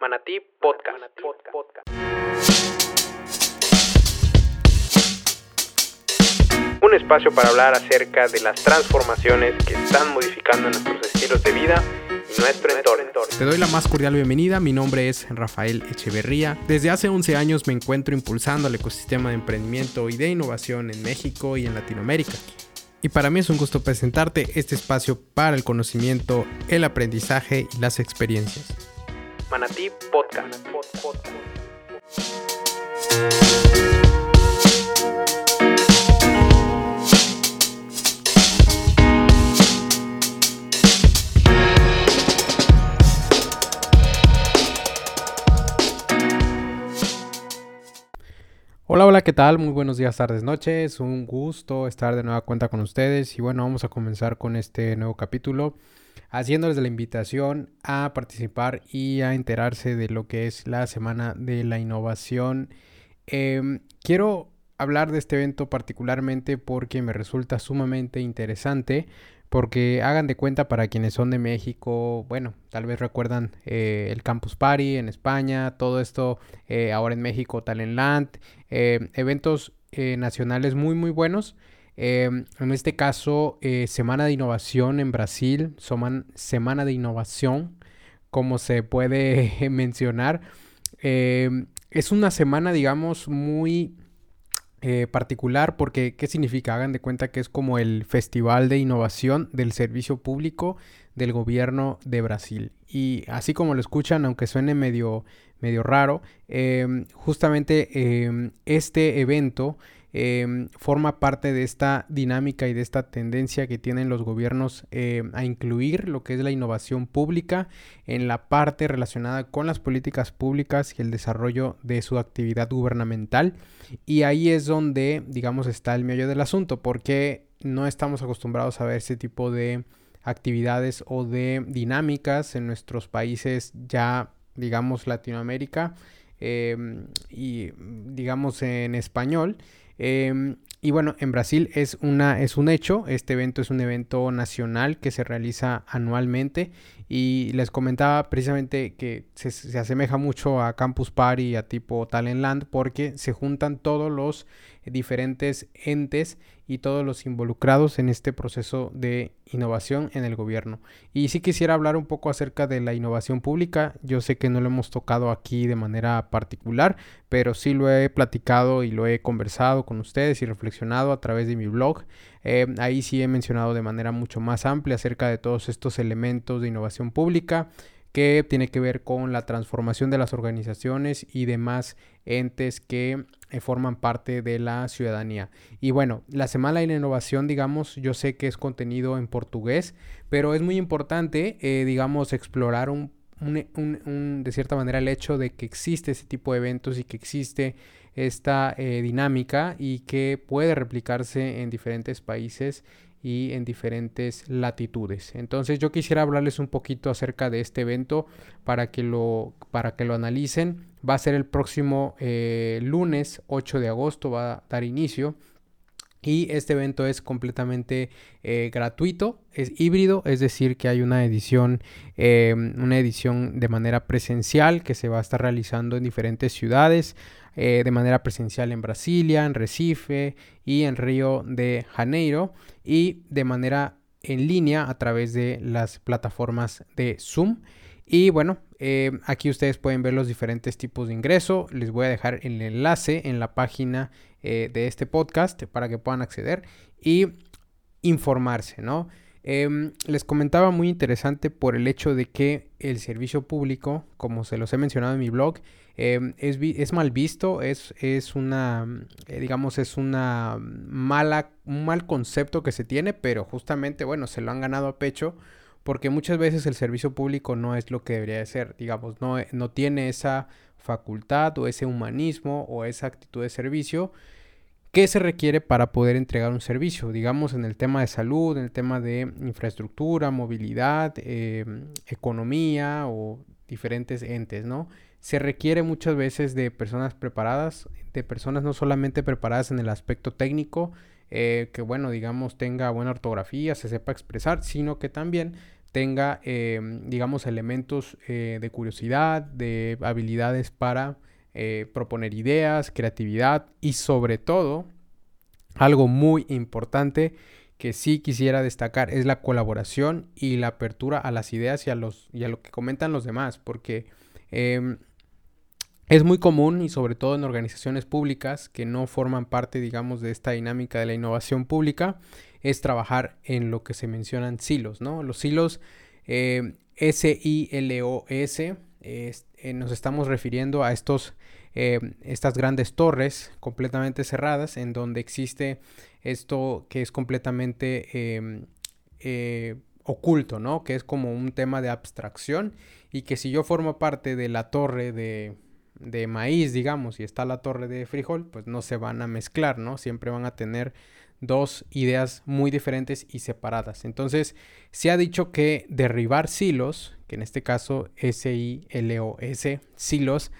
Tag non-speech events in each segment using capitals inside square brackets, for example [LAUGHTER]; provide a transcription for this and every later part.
Manatí Podcast. Un espacio para hablar acerca de las transformaciones que están modificando nuestros estilos de vida y nuestro entorno. Te doy la más cordial bienvenida, mi nombre es Rafael Echeverría. Desde hace 11 años me encuentro impulsando el ecosistema de emprendimiento y de innovación en México y en Latinoamérica. Y para mí es un gusto presentarte este espacio para el conocimiento, el aprendizaje y las experiencias. Manatí Podcast. Hola, hola, ¿qué tal? Muy buenos días, tardes, noches. Un gusto estar de nueva cuenta con ustedes. Y bueno, vamos a comenzar con este nuevo capítulo haciéndoles la invitación a participar y a enterarse de lo que es la Semana de la Innovación. Em, quiero hablar de este evento particularmente porque me resulta sumamente interesante. Porque hagan de cuenta para quienes son de México, bueno, tal vez recuerdan eh, el Campus Party en España, todo esto eh, ahora en México, Talentland, eh, eventos nacionales muy muy buenos Em, en este caso, eh, Semana de Innovación en Brasil, Semana de Innovación, como se puede [LAUGHS] mencionar. Em, es una semana, digamos, muy eh, particular porque, ¿qué significa? Hagan de cuenta que es como el Festival de Innovación del Servicio Público del Gobierno de Brasil. Y así como lo escuchan, aunque suene medio, medio raro, em, justamente este evento Em, forma parte de esta dinámica y de esta tendencia que tienen los gobiernos em, a incluir lo que es la innovación pública en la parte relacionada con las políticas públicas y el desarrollo de su actividad gubernamental. Y ahí es donde, digamos, está el meollo del asunto, porque no estamos acostumbrados a ver ese tipo de actividades o de dinámicas en nuestros países ya, digamos, Latinoamérica em, y, digamos, en español. Em, y bueno, en Brasil es, una, es un hecho, este evento es un evento nacional que se realiza anualmente y les comentaba precisamente que se, se asemeja mucho a Campus Party, a tipo Talentland, porque se juntan todos los diferentes entes y todos los involucrados en este proceso de innovación en el gobierno. Y sí quisiera hablar un poco acerca de la innovación pública. Yo sé que no lo hemos tocado aquí de manera particular, pero sí lo he platicado y lo he conversado con ustedes y reflexionado a través de mi blog. Eh, ahí sí he mencionado de manera mucho más amplia acerca de todos estos elementos de innovación pública que tiene que ver con la transformación de las organizaciones y demás entes que eh, forman parte de la ciudadanía. Y bueno, la Semana de la Innovación, digamos, yo sé que es contenido en portugués, pero es muy importante, eh, digamos, explorar un, de cierta manera el hecho de que existe ese tipo de eventos y que existe esta eh, dinámica y que puede replicarse en diferentes países y en diferentes latitudes. Entonces yo quisiera hablarles un poquito acerca de este evento para que lo, para que lo analicen. Va a ser el próximo eh, lunes 8 de agosto, va a dar inicio. Y este evento es completamente eh, gratuito, es híbrido, es decir, que hay una edición, eh, una edición de manera presencial que se va a estar realizando en diferentes ciudades. Eh, de manera presencial en Brasilia, en Recife y en Río de Janeiro y de manera en línea a través de las plataformas de Zoom. Y bueno, aquí ustedes pueden ver los diferentes tipos de ingreso. Les voy a dejar el enlace en la página eh, de este podcast para que puedan acceder y informarse, ¿no? Em, les comentaba muy interesante por el hecho de que el servicio público, como se los he mencionado en mi blog, em, es, mal visto, es, una, eh, digamos, es una mala, un mal concepto que se tiene, pero justamente, bueno, se lo han ganado a pecho porque muchas veces el servicio público no es lo que debería de ser, digamos, no tiene esa facultad o ese humanismo o esa actitud de servicio ¿Qué se requiere para poder entregar un servicio? Digamos en el tema de salud, en el tema de infraestructura, movilidad, em, economía o diferentes entes, ¿no? Se requiere muchas veces de personas preparadas, de personas no solamente preparadas en el aspecto técnico, eh, que bueno, digamos, tenga buena ortografía, se sepa expresar, sino que también tenga, em, digamos, elementos eh, de curiosidad, de habilidades para eh, proponer ideas, creatividad y sobre todo, algo muy importante que sí quisiera destacar es la colaboración y la apertura a las ideas y a, los, y a lo que comentan los demás, porque em, es muy común y sobre todo en organizaciones públicas que no forman parte, digamos, de esta dinámica de la innovación pública, es trabajar en lo que se mencionan silos, ¿no? Los silos eh, S-I-L-O-S, eh, nos estamos refiriendo a estos, eh, estas grandes torres completamente cerradas en donde existe esto que es completamente em, oculto, ¿no? Que es como un tema de abstracción y que si yo formo parte de la torre de de maíz, digamos, y está la torre de frijol, pues no se van a mezclar, ¿no? Siempre van a tener dos ideas muy diferentes y separadas. Entonces, se ha dicho que derribar silos, que en este caso S-I-L-O-S, silos,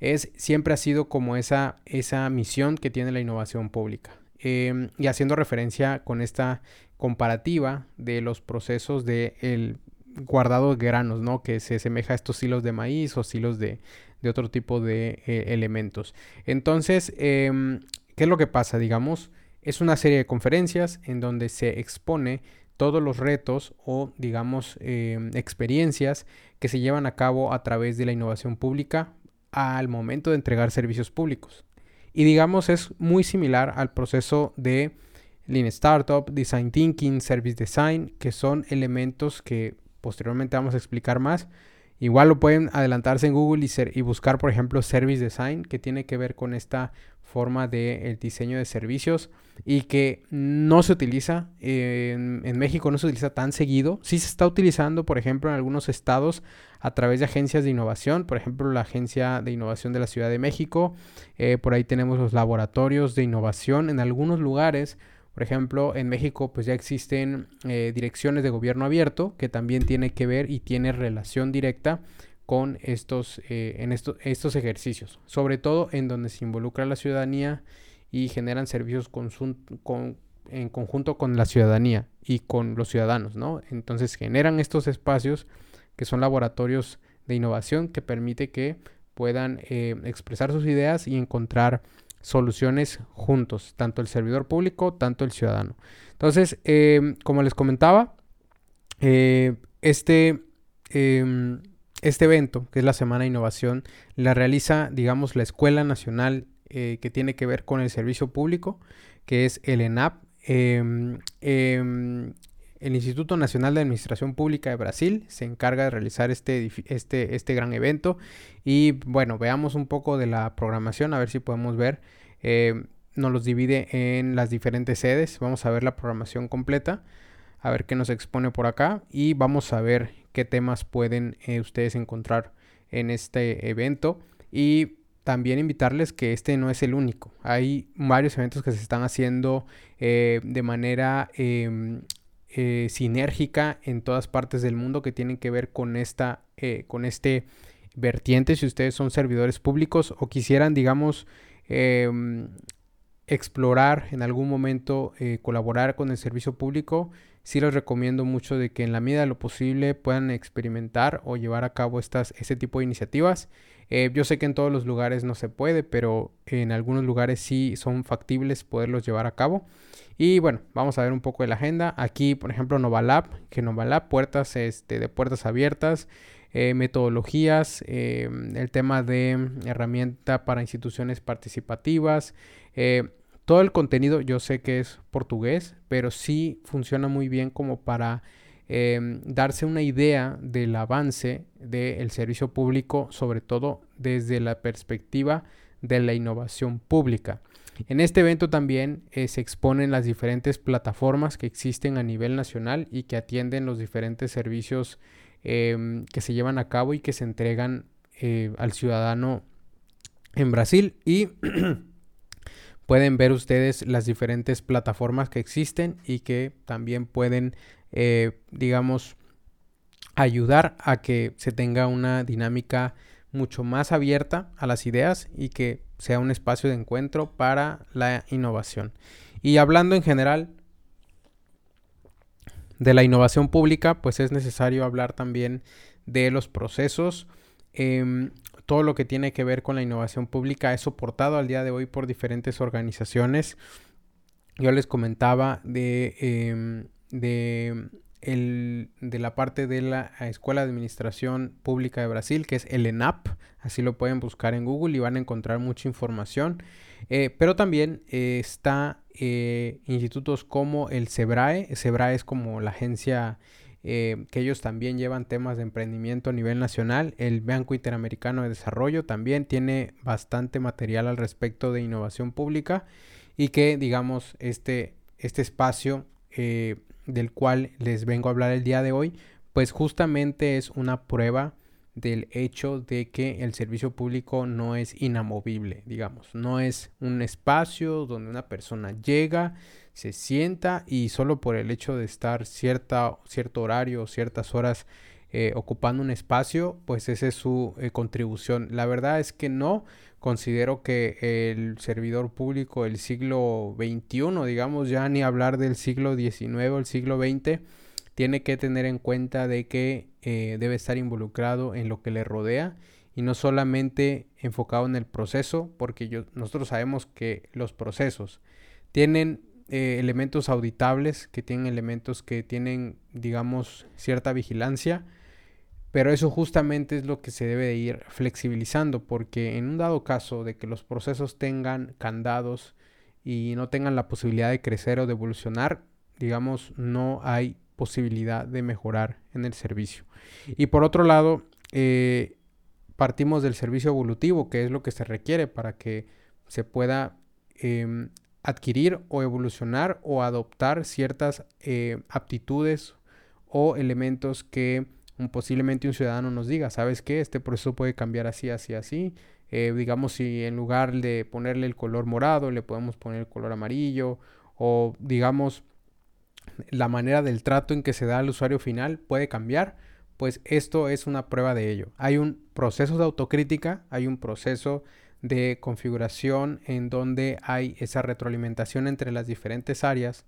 es, siempre ha sido como esa, esa misión que tiene la innovación pública. Em, y haciendo referencia con esta comparativa de los procesos de el guardado granos, ¿no? Que se asemeja a estos silos de maíz o silos de, de otro tipo de eh, elementos. Entonces, em, ¿qué es lo que pasa? Digamos, es una serie de conferencias en donde se expone todos los retos o, digamos, em, experiencias que se llevan a cabo a través de la innovación pública al momento de entregar servicios públicos. Y digamos, es muy similar al proceso de Lean Startup, Design Thinking, Service Design, que son elementos que posteriormente vamos a explicar más, Igual lo pueden adelantarse en Google y, y, buscar, por ejemplo, Service Design, que tiene que ver con esta forma de diseño de servicios y que no se utiliza, en, México no se utiliza tan seguido. Sí se está utilizando, por ejemplo, en algunos estados a través de agencias de innovación, por ejemplo, la Agencia de Innovación de la Ciudad de México. Eh, por ahí tenemos los laboratorios de innovación en algunos lugares por ejemplo, en México pues ya existen eh, direcciones de gobierno abierto que también tiene que ver y tiene relación directa con estos, eh, en estos, ejercicios, sobre todo en donde se involucra la ciudadanía y generan servicios en conjunto con la ciudadanía y con los ciudadanos, ¿no? Entonces generan estos espacios que son laboratorios de innovación que permite que puedan eh, expresar sus ideas y encontrar soluciones juntos, tanto el servidor público, tanto el ciudadano. Entonces, em, como les comentaba, eh, este, em, este evento, que es la Semana de Innovación, la realiza, digamos, la Escuela Nacional eh, que tiene que ver con el servicio público, que es el ENAP. El Instituto Nacional de Administración Pública de Brasil se encarga de realizar este, este, este gran evento. Y bueno, veamos un poco de la programación, a ver si podemos ver. Eh, nos los divide en las diferentes sedes. Vamos a ver la programación completa, a ver qué nos expone por acá y vamos a ver qué temas pueden eh, ustedes encontrar en este evento. Y también invitarles que este no es el único. Hay varios eventos que se están haciendo eh, de manera em, eh, sinérgica en todas partes del mundo que tienen que ver con esta, eh, con este vertiente. Si ustedes son servidores públicos o quisieran, digamos, em, explorar en algún momento eh, colaborar con el servicio público, sí les recomiendo mucho de que en la medida de lo posible puedan experimentar o llevar a cabo estas, este tipo de iniciativas. Yo sé que en todos los lugares no se puede, pero en algunos lugares sí son factibles poderlos llevar a cabo. Y bueno, vamos a ver un poco de la agenda. Aquí, por ejemplo, Novalab, que Novalab, puertas este, de puertas abiertas, eh, metodologías, eh, el tema de herramienta para instituciones participativas. Eh, todo el contenido yo sé que es portugués, pero sí funciona muy bien como para darse una idea del avance del servicio público, sobre todo desde la perspectiva de la innovación pública. En este evento también eh, se exponen las diferentes plataformas que existen a nivel nacional y que atienden los diferentes servicios em, que se llevan a cabo y que se entregan eh, al ciudadano en Brasil y [CLEARS THROAT] pueden ver ustedes las diferentes plataformas que existen y que también pueden eh, digamos ayudar a que se tenga una dinámica mucho más abierta a las ideas y que sea un espacio de encuentro para la innovación. Y hablando en general de la innovación pública, pues es necesario hablar también de los procesos. Em, todo lo que tiene que ver con la innovación pública es soportado al día de hoy por diferentes organizaciones. Yo les comentaba de, em, de, la parte de la Escuela de Administración Pública de Brasil, que es el ENAP. Así lo pueden buscar en Google y van a encontrar mucha información. Eh, pero también eh, está eh, institutos como el SEBRAE. SEBRAE es como la agencia que ellos también llevan temas de emprendimiento a nivel nacional. El Banco Interamericano de Desarrollo también tiene bastante material al respecto de innovación pública y que digamos este, este espacio del cual les vengo a hablar el día de hoy, pues justamente es una prueba del hecho de que el servicio público no es inamovible, digamos, no es un espacio donde una persona llega, se sienta y solo por el hecho de estar cierta, cierto horario ciertas horas eh, ocupando un espacio, pues esa es su eh, contribución. La verdad es que no considero que el servidor público del siglo XXI, digamos ya ni hablar del siglo XIX o el siglo XX, tiene que tener en cuenta de que eh, debe estar involucrado en lo que le rodea y no solamente enfocado en el proceso, porque nosotros sabemos que los procesos tienen eh, elementos auditables, que tienen elementos que tienen, digamos, cierta vigilancia, pero eso justamente es lo que se debe de ir flexibilizando, porque en un dado caso de que los procesos tengan candados y no tengan la posibilidad de crecer o de evolucionar, digamos, no hay posibilidad de mejorar en el servicio. Y por otro lado, eh, partimos del servicio evolutivo, que es lo que se requiere para que se pueda em, adquirir o evolucionar o adoptar ciertas eh, aptitudes o elementos que posiblemente un ciudadano nos diga, ¿sabes qué? Este proceso puede cambiar así, así, así. Eh, digamos, si en lugar de ponerle el color morado, le podemos poner el color amarillo o digamos la manera del trato en que se da al usuario final puede cambiar, pues esto es una prueba de ello. Hay un proceso de autocrítica, hay un proceso de configuración en donde hay esa retroalimentación entre las diferentes áreas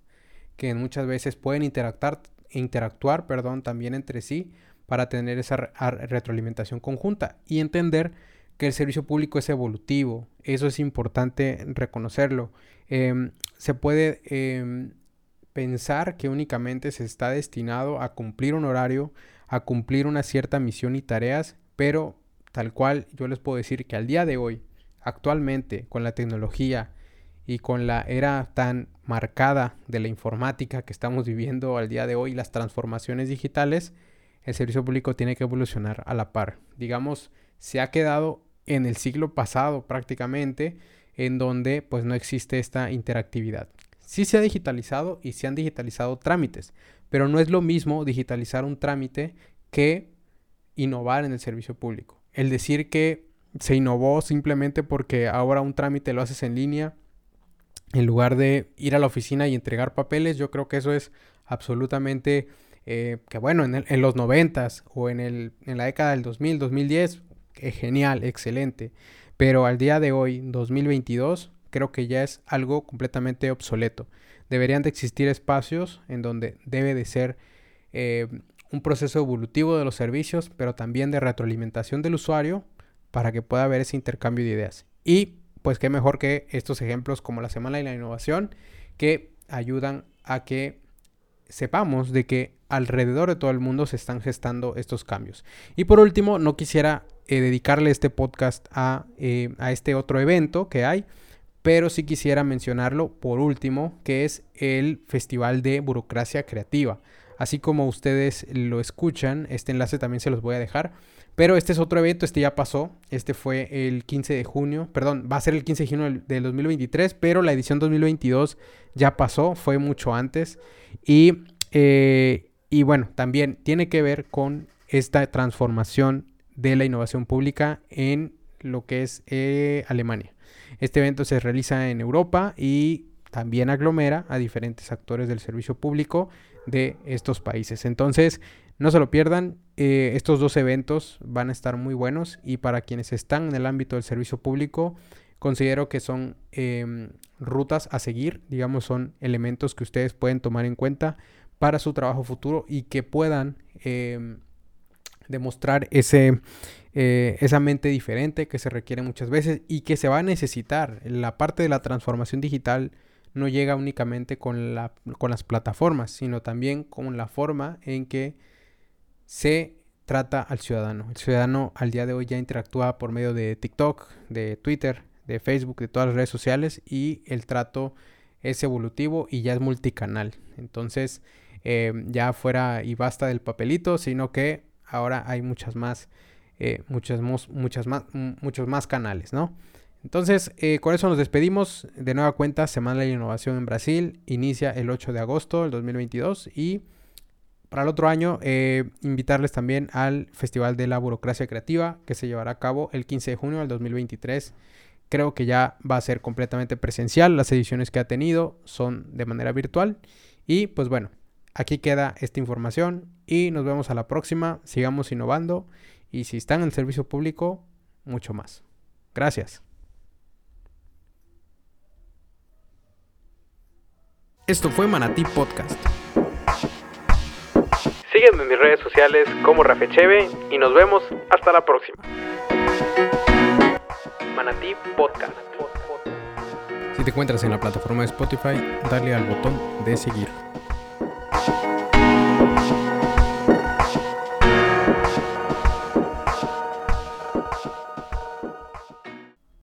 que muchas veces pueden interactuar, interactuar perdón, también entre sí para tener esa retroalimentación conjunta y entender que el servicio público es evolutivo. Eso es importante reconocerlo. Em, se puede em, pensar que únicamente se está destinado a cumplir un horario, a cumplir una cierta misión y tareas, pero tal cual yo les puedo decir que al día de hoy, actualmente, con la tecnología y con la era tan marcada de la informática que estamos viviendo al día de hoy, las transformaciones digitales, el servicio público tiene que evolucionar a la par. Digamos, se ha quedado en el siglo pasado prácticamente, en donde pues no existe esta interactividad. Sí se ha digitalizado y se han digitalizado trámites, pero no es lo mismo digitalizar un trámite que innovar en el servicio público. El decir que se innovó simplemente porque ahora un trámite lo haces en línea en lugar de ir a la oficina y entregar papeles, yo creo que eso es absolutamente eh, que bueno, en, los noventas o en, el, en la década del 2000, 2010, es genial, excelente. Pero al día de hoy, 2022, creo que ya es algo completamente obsoleto. Deberían de existir espacios en donde debe de ser eh, un proceso evolutivo de los servicios, pero también de retroalimentación del usuario para que pueda haber ese intercambio de ideas. Y pues qué mejor que estos ejemplos como la Semana de la Innovación que ayudan a que sepamos de que alrededor de todo el mundo se están gestando estos cambios. Y por último, no quisiera eh, dedicarle este podcast a, eh, a este otro evento que hay, pero sí quisiera mencionarlo por último, que es el Festival de Burocracia Creativa. Así como ustedes lo escuchan, este enlace también se los voy a dejar. Pero este es otro evento, este ya pasó. Este fue el 15 de junio, perdón, va a ser el 15 de junio del 2023, pero la edición 2022 ya pasó, fue mucho antes. Y, eh, y bueno, también tiene que ver con esta transformación de la innovación pública en lo que es eh, Alemania. Este evento se realiza en Europa y también aglomera a diferentes actores del servicio público de estos países. Entonces, no se lo pierdan, eh, estos dos eventos van a estar muy buenos y para quienes están en el ámbito del servicio público, considero que son em, rutas a seguir, digamos, son elementos que ustedes pueden tomar en cuenta para su trabajo futuro y que puedan em, demostrar ese, eh, esa mente diferente que se requiere muchas veces y que se va a necesitar. La parte de la transformación digital no llega únicamente con, la, con las plataformas, sino también con la forma en que se trata al ciudadano. El ciudadano al día de hoy ya interactúa por medio de TikTok, de Twitter, de Facebook, de todas las redes sociales y el trato es evolutivo y ya es multicanal. Entonces, eh, ya fuera y basta del papelito, sino que ahora hay muchas más, eh, muchas, más, muchos más canales, ¿no? Entonces, eh, con eso nos despedimos. De nueva cuenta, Semana de la Innovación en Brasil inicia el 8 de agosto del 2022 y para el otro año invitarles también al Festival de la Burocracia Creativa que se llevará a cabo el 15 de junio del 2023 creo que ya va a ser completamente presencial. Las ediciones que ha tenido son de manera virtual. Y pues bueno, aquí queda esta información y nos vemos a la próxima. Sigamos innovando y si están en el servicio público, mucho más. Gracias. Esto fue Manatí Podcast. Sígueme en mis redes sociales como Rafecheve y nos vemos hasta la próxima. Manatí Podcast. Si te encuentras en la plataforma de Spotify, dale al botón de seguir. you